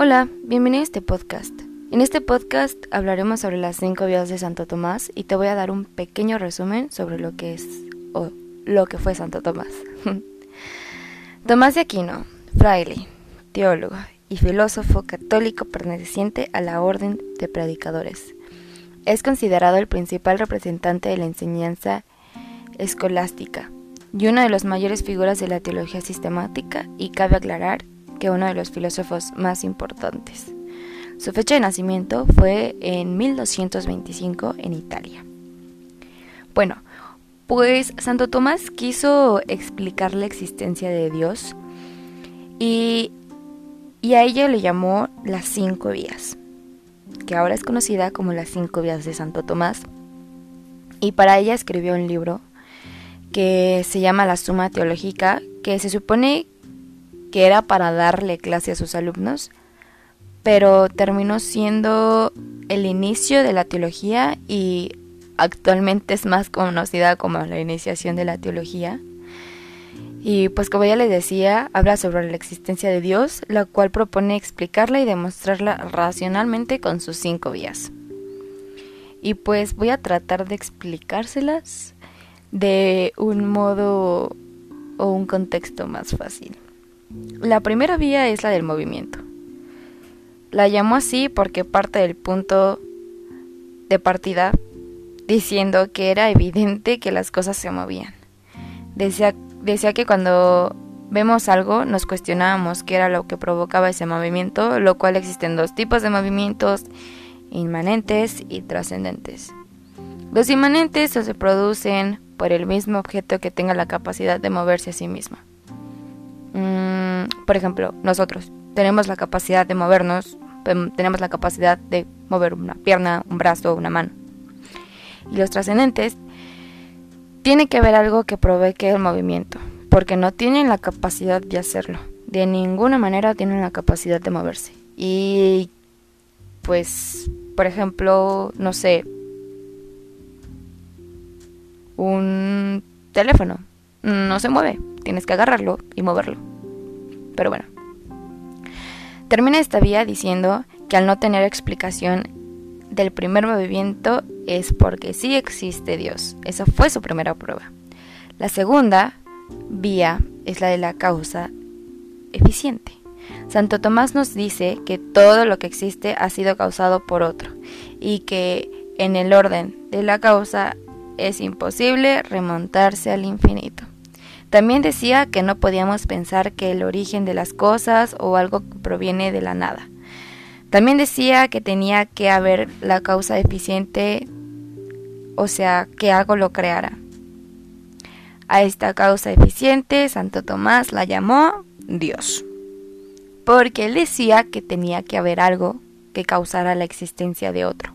Hola, bienvenido a este podcast. En este podcast hablaremos sobre las cinco vías de Santo Tomás y te voy a dar un pequeño resumen sobre lo que es o lo que fue Santo Tomás. Tomás de Aquino, fraile, teólogo y filósofo católico perteneciente a la Orden de Predicadores. Es considerado el principal representante de la enseñanza escolástica y una de las mayores figuras de la teología sistemática y cabe aclarar que uno de los filósofos más importantes. Su fecha de nacimiento fue en 1225 en Italia. Bueno, pues Santo Tomás quiso explicar la existencia de Dios y, y a ella le llamó las cinco vías, que ahora es conocida como las cinco vías de Santo Tomás. Y para ella escribió un libro que se llama La Suma Teológica, que se supone que era para darle clase a sus alumnos, pero terminó siendo el inicio de la teología y actualmente es más conocida como la iniciación de la teología. Y pues como ya les decía, habla sobre la existencia de Dios, la cual propone explicarla y demostrarla racionalmente con sus cinco vías. Y pues voy a tratar de explicárselas de un modo o un contexto más fácil. La primera vía es la del movimiento. La llamó así porque parte del punto de partida diciendo que era evidente que las cosas se movían. Decía, decía que cuando vemos algo nos cuestionábamos qué era lo que provocaba ese movimiento, lo cual existen dos tipos de movimientos, inmanentes y trascendentes. Los inmanentes se producen por el mismo objeto que tenga la capacidad de moverse a sí mismo. Por ejemplo, nosotros tenemos la capacidad de movernos, tenemos la capacidad de mover una pierna, un brazo, una mano. Y los trascendentes tiene que haber algo que provoque el movimiento, porque no tienen la capacidad de hacerlo. De ninguna manera tienen la capacidad de moverse. Y pues, por ejemplo, no sé, un teléfono. No se mueve, tienes que agarrarlo y moverlo. Pero bueno. Termina esta vía diciendo que al no tener explicación del primer movimiento es porque sí existe Dios. Esa fue su primera prueba. La segunda vía es la de la causa eficiente. Santo Tomás nos dice que todo lo que existe ha sido causado por otro y que en el orden de la causa es imposible remontarse al infinito. También decía que no podíamos pensar que el origen de las cosas o algo proviene de la nada. También decía que tenía que haber la causa eficiente, o sea, que algo lo creara. A esta causa eficiente, Santo Tomás la llamó Dios, porque él decía que tenía que haber algo que causara la existencia de otro.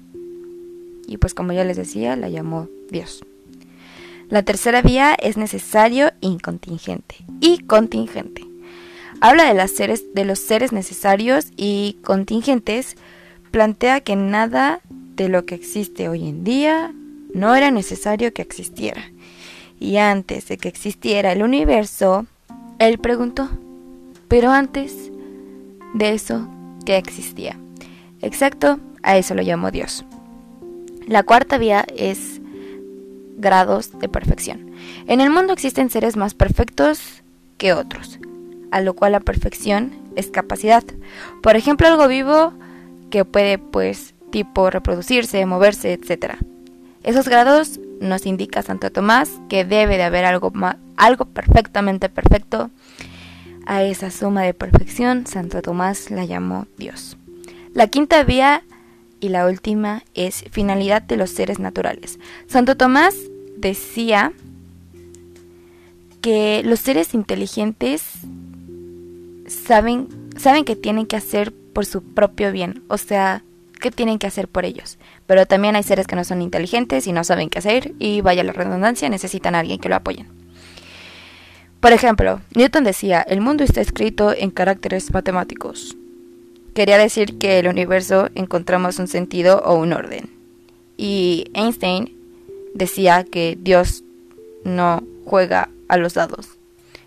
Y pues como ya les decía, la llamó Dios. La tercera vía es necesario y contingente. Y contingente. Habla de, de los seres necesarios y contingentes. Plantea que nada de lo que existe hoy en día no era necesario que existiera. Y antes de que existiera el universo, él preguntó, pero antes de eso, ¿qué existía? Exacto, a eso lo llamó Dios. La cuarta vía es grados de perfección. En el mundo existen seres más perfectos que otros, a lo cual la perfección es capacidad. Por ejemplo, algo vivo que puede, pues, tipo reproducirse, moverse, etc. Esos grados nos indica Santo Tomás que debe de haber algo, algo perfectamente perfecto. A esa suma de perfección, Santo Tomás la llamó Dios. La quinta vía y la última es finalidad de los seres naturales. Santo Tomás decía que los seres inteligentes saben, saben que tienen que hacer por su propio bien, o sea, que tienen que hacer por ellos. Pero también hay seres que no son inteligentes y no saben qué hacer y vaya la redundancia, necesitan a alguien que lo apoyen. Por ejemplo, Newton decía, el mundo está escrito en caracteres matemáticos. Quería decir que el universo encontramos un sentido o un orden. Y Einstein decía que Dios no juega a los dados.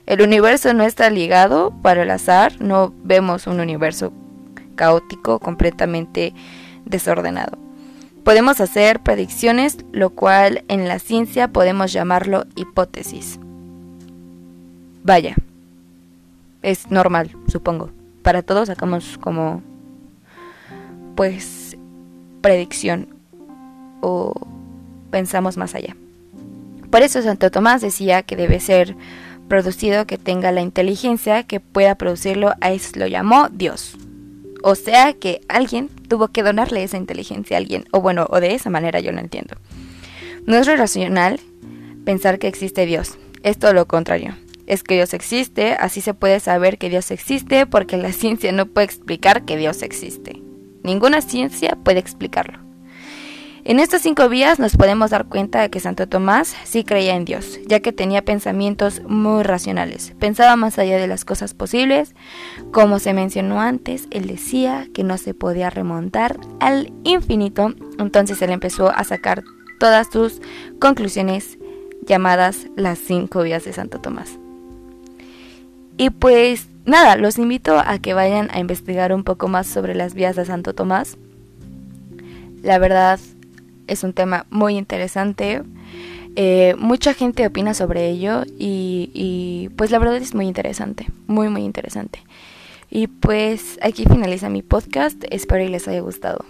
El universo no está ligado para el azar, no vemos un universo caótico, completamente desordenado. Podemos hacer predicciones, lo cual en la ciencia podemos llamarlo hipótesis. Vaya, es normal, supongo. Para todos sacamos como, pues, predicción o pensamos más allá. Por eso Santo Tomás decía que debe ser producido que tenga la inteligencia que pueda producirlo, a eso lo llamó Dios. O sea que alguien tuvo que donarle esa inteligencia a alguien, o bueno, o de esa manera yo lo entiendo. No es racional pensar que existe Dios, es todo lo contrario. Es que Dios existe, así se puede saber que Dios existe porque la ciencia no puede explicar que Dios existe. Ninguna ciencia puede explicarlo. En estas cinco vías nos podemos dar cuenta de que Santo Tomás sí creía en Dios, ya que tenía pensamientos muy racionales. Pensaba más allá de las cosas posibles. Como se mencionó antes, él decía que no se podía remontar al infinito. Entonces él empezó a sacar todas sus conclusiones llamadas las cinco vías de Santo Tomás. Y pues nada, los invito a que vayan a investigar un poco más sobre las vías de Santo Tomás. La verdad, es un tema muy interesante. Eh, mucha gente opina sobre ello y, pues la verdad es muy interesante, muy muy interesante. Y pues aquí finaliza mi podcast, espero y les haya gustado.